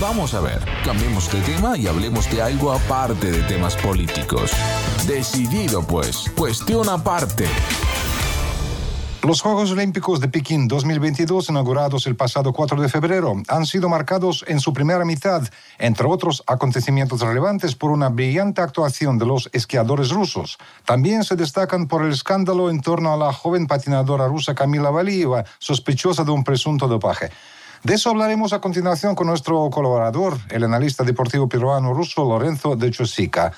Vamos a ver, cambiemos de tema y hablemos de algo aparte de temas políticos. Decidido pues, cuestión aparte. Los Juegos Olímpicos de Pekín 2022, inaugurados el pasado 4 de febrero, han sido marcados en su primera mitad, entre otros acontecimientos relevantes, por una brillante actuación de los esquiadores rusos. También se destacan por el escándalo en torno a la joven patinadora rusa Kamila Valieva, sospechosa de un presunto dopaje. De eso hablaremos a continuación con nuestro colaborador, el analista deportivo peruano ruso Lorenzo de Chosica.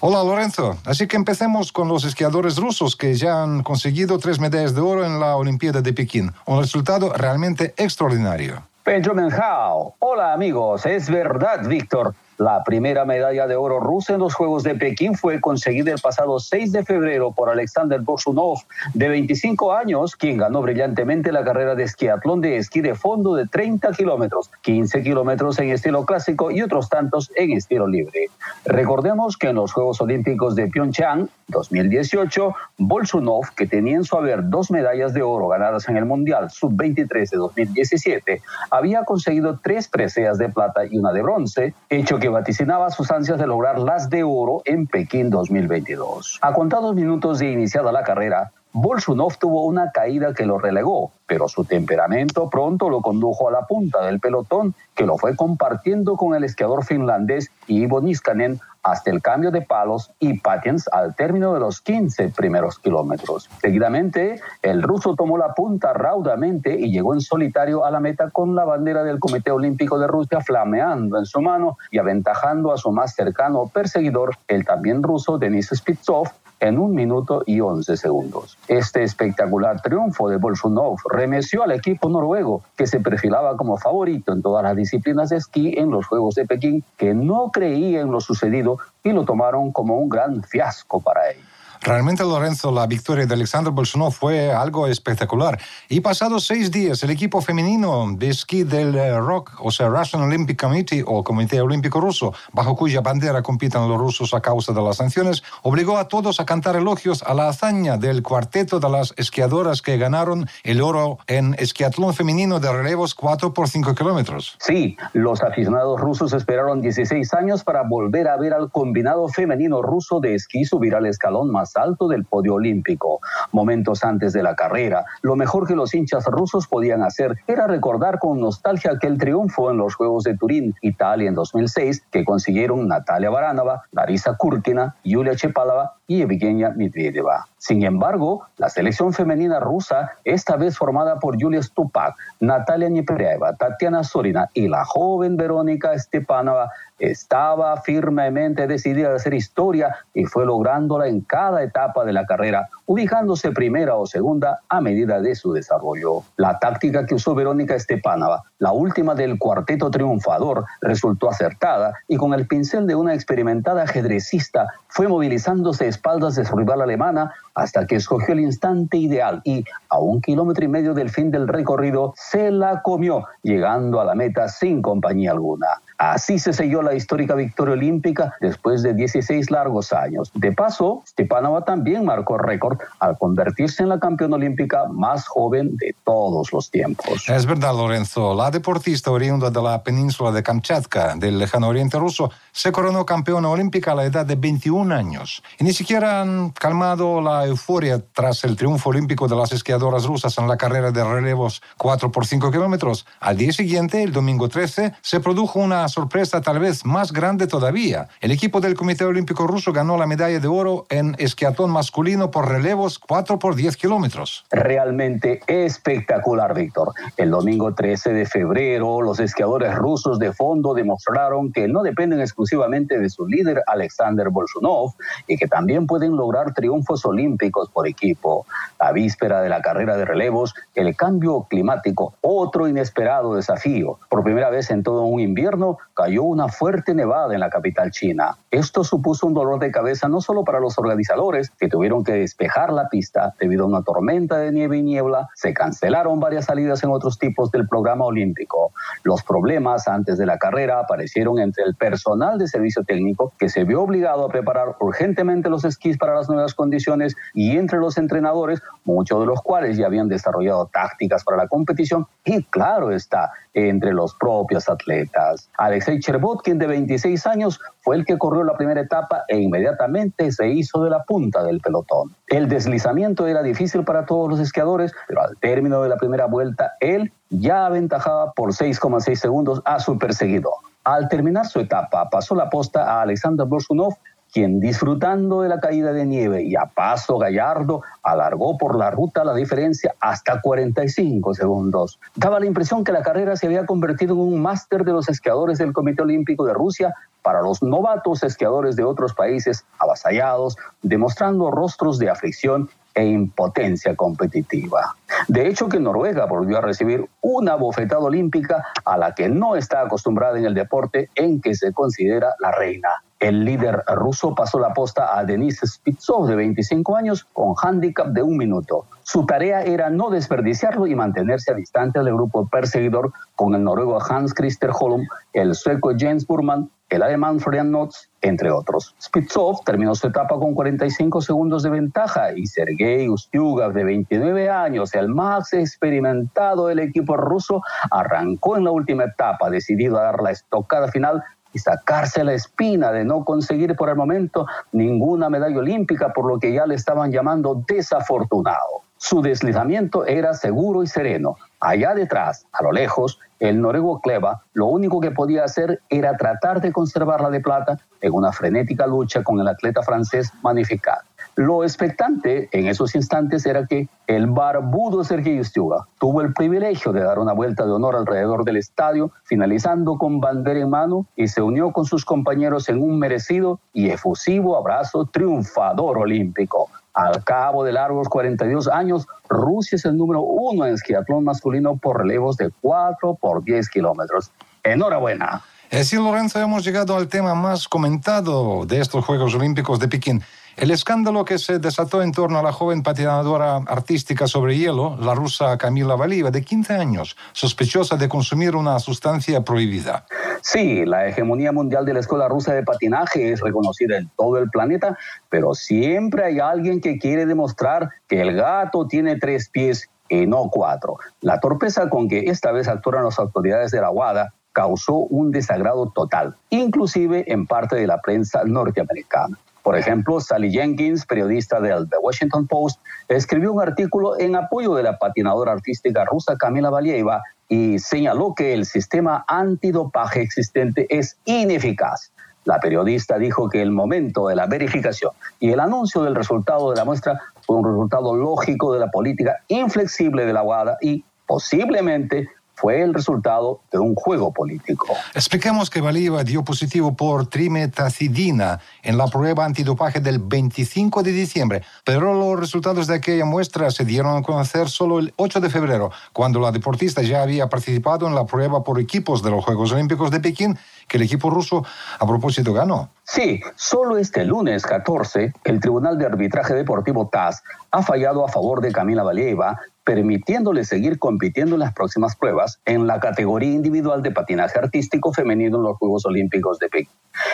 Hola Lorenzo, así que empecemos con los esquiadores rusos que ya han conseguido tres medallas de oro en la Olimpiada de Pekín, un resultado realmente extraordinario. Benjamin Howe, hola amigos, es verdad Víctor, la primera medalla de oro rusa en los Juegos de Pekín fue conseguida el pasado 6 de febrero por Alexander Bolshunov, de 25 años, quien ganó brillantemente la carrera de esquiatlón de esquí de fondo de 30 kilómetros, 15 kilómetros en estilo clásico y otros tantos en estilo libre. Recordemos que en los Juegos Olímpicos de Pyeongchang 2018, Bolshunov, que tenía en su haber dos medallas de oro ganadas en el Mundial Sub-23 de 2017, había conseguido tres preseas de plata y una de bronce, hecho que vaticinaba sus ansias de lograr las de oro en Pekín 2022. A contados minutos de iniciada la carrera, Bolshunov tuvo una caída que lo relegó, pero su temperamento pronto lo condujo a la punta del pelotón, que lo fue compartiendo con el esquiador finlandés Ivo Niskanen hasta el cambio de palos y patins al término de los 15 primeros kilómetros. Seguidamente, el ruso tomó la punta raudamente y llegó en solitario a la meta con la bandera del Comité Olímpico de Rusia flameando en su mano y aventajando a su más cercano perseguidor, el también ruso Denis Spitsov, en un minuto y once segundos. Este espectacular triunfo de Bolshunov remeció al equipo noruego, que se perfilaba como favorito en todas las disciplinas de esquí en los Juegos de Pekín, que no creía en lo sucedido y lo tomaron como un gran fiasco para ellos. Realmente, Lorenzo, la victoria de Alexander Bolshunov fue algo espectacular. Y pasados seis días, el equipo femenino de esquí del eh, ROC, o sea, Russian Olympic Committee o Comité Olímpico Ruso, bajo cuya bandera compiten los rusos a causa de las sanciones, obligó a todos a cantar elogios a la hazaña del cuarteto de las esquiadoras que ganaron el oro en esquiatlón femenino de relevos 4 por 5 kilómetros. Sí, los aficionados rusos esperaron 16 años para volver a ver al combinado femenino ruso de esquí subir al escalón más alto del podio olímpico. Momentos antes de la carrera, lo mejor que los hinchas rusos podían hacer era recordar con nostalgia aquel triunfo en los Juegos de Turín, Italia en 2006, que consiguieron Natalia Baranova, Larisa Kurkina, Yulia Chepalova y Evgenia Medvedeva. Sin embargo, la selección femenina rusa, esta vez formada por Yulia Stupak, Natalia Nepereeva, Tatiana Sorina y la joven Verónica Stepanova, estaba firmemente decidida a hacer historia y fue lográndola en cada etapa de la carrera, ubicándose primera o segunda a medida de su desarrollo. La táctica que usó Verónica Stepanova, la última del cuarteto triunfador, resultó acertada y con el pincel de una experimentada ajedrecista fue movilizándose a espaldas de su rival alemana hasta que escogió el instante ideal y a un kilómetro y medio del fin del recorrido se la comió, llegando a la meta sin compañía alguna. Así se selló la histórica victoria olímpica después de 16 largos años. De paso, Stepanova también marcó récord al convertirse en la campeona olímpica más joven de todos los tiempos. Es verdad, Lorenzo. La deportista oriunda de la península de Kamchatka, del lejano oriente ruso, se coronó campeona olímpica a la edad de 21 años. Y ni siquiera han calmado la euforia tras el triunfo olímpico de las esquiadoras rusas en la carrera de relevos 4 por 5 kilómetros. Al día siguiente, el domingo 13, se produjo una sorpresa tal vez más grande todavía. El equipo del Comité Olímpico Ruso ganó la medalla de oro en esquiatón masculino por relevos 4 por 10 kilómetros. Realmente espectacular, Víctor. El domingo 13 de febrero, los esquiadores rusos de fondo demostraron que no dependen exclusivamente de su líder Alexander Bolshunov y que también pueden lograr triunfos olímpicos por equipo. La víspera de la carrera de relevos, el cambio climático, otro inesperado desafío. Por primera vez en todo un invierno, cayó una fuerte nevada en la capital china. Esto supuso un dolor de cabeza no solo para los organizadores, que tuvieron que despejar la pista debido a una tormenta de nieve y niebla, se cancelaron varias salidas en otros tipos del programa olímpico. Los problemas antes de la carrera aparecieron entre el personal de servicio técnico, que se vio obligado a preparar urgentemente los esquís para las nuevas condiciones, y entre los entrenadores, muchos de los cuales ya habían desarrollado tácticas para la competición, y claro está, entre los propios atletas. Alexei Chervotkin, de 26 años, fue el que corrió la primera etapa e inmediatamente se hizo de la punta del pelotón. El deslizamiento era difícil para todos los esquiadores, pero al término de la primera vuelta, él ya aventajaba por 6,6 segundos a su perseguidor. Al terminar su etapa, pasó la posta a Alexander Borsunov quien disfrutando de la caída de nieve y a paso gallardo alargó por la ruta la diferencia hasta 45 segundos. Daba la impresión que la carrera se había convertido en un máster de los esquiadores del Comité Olímpico de Rusia para los novatos esquiadores de otros países avasallados, demostrando rostros de aflicción e impotencia competitiva. De hecho, que Noruega volvió a recibir una bofetada olímpica a la que no está acostumbrada en el deporte en que se considera la reina. El líder ruso pasó la posta a Denis Spitsov, de 25 años, con handicap de un minuto. Su tarea era no desperdiciarlo y mantenerse a distancia del grupo perseguidor con el noruego Hans Christer Holm, el sueco Jens Burman, el alemán Florian Notz, entre otros. Spitsov terminó su etapa con 45 segundos de ventaja y Sergei Ustyugov, de 29 años, el más experimentado del equipo ruso, arrancó en la última etapa, decidido a dar la estocada final y sacarse la espina de no conseguir por el momento ninguna medalla olímpica, por lo que ya le estaban llamando desafortunado. Su deslizamiento era seguro y sereno. Allá detrás, a lo lejos, el noruego Kleva lo único que podía hacer era tratar de conservarla de plata en una frenética lucha con el atleta francés Magnificat. Lo expectante en esos instantes era que el barbudo Sergei Stiuga tuvo el privilegio de dar una vuelta de honor alrededor del estadio, finalizando con bandera en mano y se unió con sus compañeros en un merecido y efusivo abrazo triunfador olímpico. Al cabo de largos 42 años, Rusia es el número uno en esquiatlón masculino por relevos de 4 por 10 kilómetros. Enhorabuena. Así, Lorenzo, hemos llegado al tema más comentado de estos Juegos Olímpicos de Pekín. El escándalo que se desató en torno a la joven patinadora artística sobre hielo, la rusa Camila Valieva, de 15 años, sospechosa de consumir una sustancia prohibida. Sí, la hegemonía mundial de la Escuela Rusa de Patinaje es reconocida en todo el planeta, pero siempre hay alguien que quiere demostrar que el gato tiene tres pies y no cuatro. La torpeza con que esta vez actuaron las autoridades de la WADA causó un desagrado total, inclusive en parte de la prensa norteamericana. Por ejemplo, Sally Jenkins, periodista del The Washington Post, escribió un artículo en apoyo de la patinadora artística rusa Kamila Valieva y señaló que el sistema antidopaje existente es ineficaz. La periodista dijo que el momento de la verificación y el anuncio del resultado de la muestra fue un resultado lógico de la política inflexible de la WADA y posiblemente fue el resultado de un juego político. Expliquemos que Valieva dio positivo por trimetacidina en la prueba antidopaje del 25 de diciembre, pero los resultados de aquella muestra se dieron a conocer solo el 8 de febrero, cuando la deportista ya había participado en la prueba por equipos de los Juegos Olímpicos de Pekín, que el equipo ruso a propósito ganó. Sí, solo este lunes 14, el Tribunal de Arbitraje Deportivo TAS ha fallado a favor de Camila Valieva permitiéndole seguir compitiendo en las próximas pruebas en la categoría individual de patinaje artístico femenino en los Juegos Olímpicos de Pekín.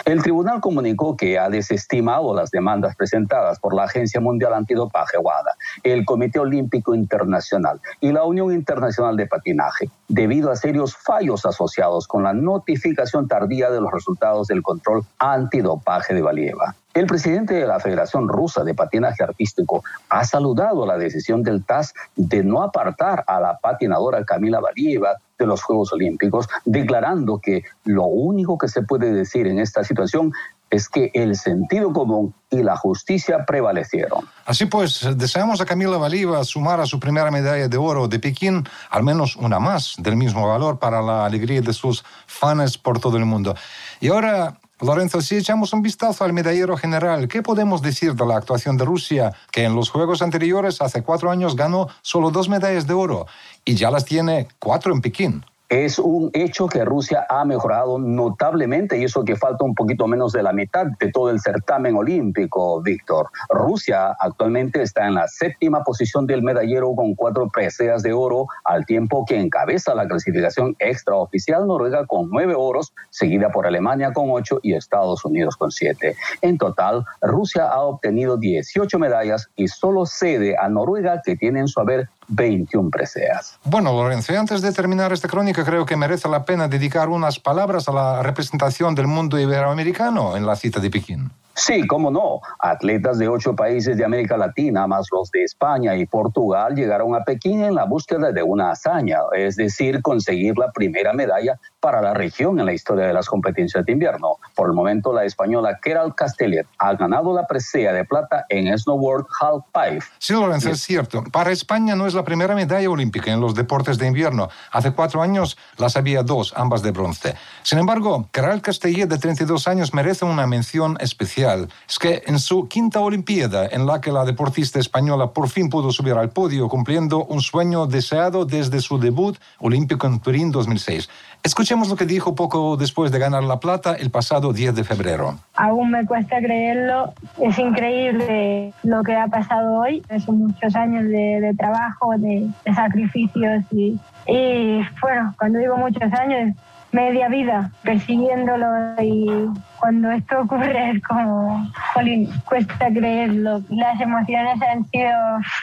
El tribunal comunicó que ha desestimado las demandas presentadas por la Agencia Mundial Antidopaje WADA, el Comité Olímpico Internacional y la Unión Internacional de Patinaje, debido a serios fallos asociados con la notificación tardía de los resultados del control antidopaje de Valieva. El presidente de la Federación Rusa de Patinaje Artístico ha saludado la decisión del TAS de no apartar a la patinadora Camila Valieva de los Juegos Olímpicos, declarando que lo único que se puede decir en esta situación es que el sentido común y la justicia prevalecieron. Así pues, deseamos a Camila Valieva sumar a su primera medalla de oro de Pekín al menos una más del mismo valor para la alegría de sus fans por todo el mundo. Y ahora Lorenzo, si echamos un vistazo al medallero general, ¿qué podemos decir de la actuación de Rusia, que en los Juegos anteriores, hace cuatro años, ganó solo dos medallas de oro y ya las tiene cuatro en Pekín? Es un hecho que Rusia ha mejorado notablemente y eso que falta un poquito menos de la mitad de todo el certamen olímpico, Víctor. Rusia actualmente está en la séptima posición del medallero con cuatro preseas de oro, al tiempo que encabeza la clasificación extraoficial Noruega con nueve oros, seguida por Alemania con ocho y Estados Unidos con siete. En total, Rusia ha obtenido 18 medallas y solo cede a Noruega, que tiene en su haber 21 preseas. Bueno, Lorenzo, antes de terminar esta crónica, creo que merece la pena dedicar unas palabras a la representación del mundo iberoamericano en la cita de Pekín. Sí, cómo no. Atletas de ocho países de América Latina, más los de España y Portugal, llegaron a Pekín en la búsqueda de una hazaña, es decir, conseguir la primera medalla para la región en la historia de las competencias de invierno. Por el momento, la española Keral Castellet ha ganado la presea de plata en Snowboard Half Pipe. Sí, Lorenzo, es cierto. Para España no es la primera medalla olímpica en los deportes de invierno. Hace cuatro años las había dos, ambas de bronce. Sin embargo, Keral Castellet, de 32 años, merece una mención especial. Es que en su quinta Olimpiada, en la que la deportista española por fin pudo subir al podio, cumpliendo un sueño deseado desde su debut olímpico en Turín 2006. Escuchemos lo que dijo poco después de ganar la plata el pasado 10 de febrero. Aún me cuesta creerlo. Es increíble lo que ha pasado hoy. Son muchos años de, trabajo, de, sacrificios y, y, bueno, cuando digo muchos años, media vida persiguiéndolo y cuando esto ocurre es como, jolín, cuesta creerlo. Las emociones han sido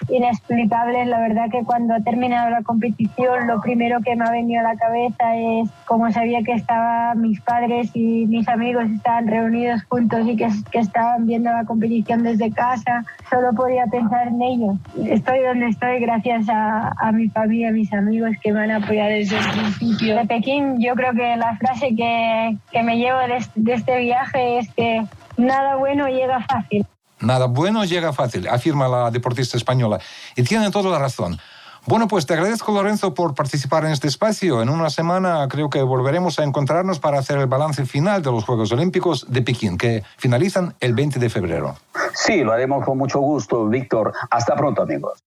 inexplicables. La verdad que cuando ha terminado la competición, lo primero que me ha venido a la cabeza es como sabía que estaban mis padres y mis amigos estaban reunidos juntos y que, que estaban viendo la competición desde casa, solo podía pensar en ellos. Estoy donde estoy gracias a, a mi familia, a mis amigos que me han apoyado desde el principio. De Pekín, yo creo que la frase que, que me llevo de, de este viaje es que nada bueno llega fácil. Nada bueno llega fácil, afirma la deportista española. Y tiene toda la razón. Bueno, pues te agradezco, Lorenzo, por participar en este espacio. En una semana creo que volveremos a encontrarnos para hacer el balance final de los Juegos Olímpicos de Pekín, que finalizan el 20 de febrero. Sí, lo haremos con mucho gusto, Víctor. Hasta pronto, amigos.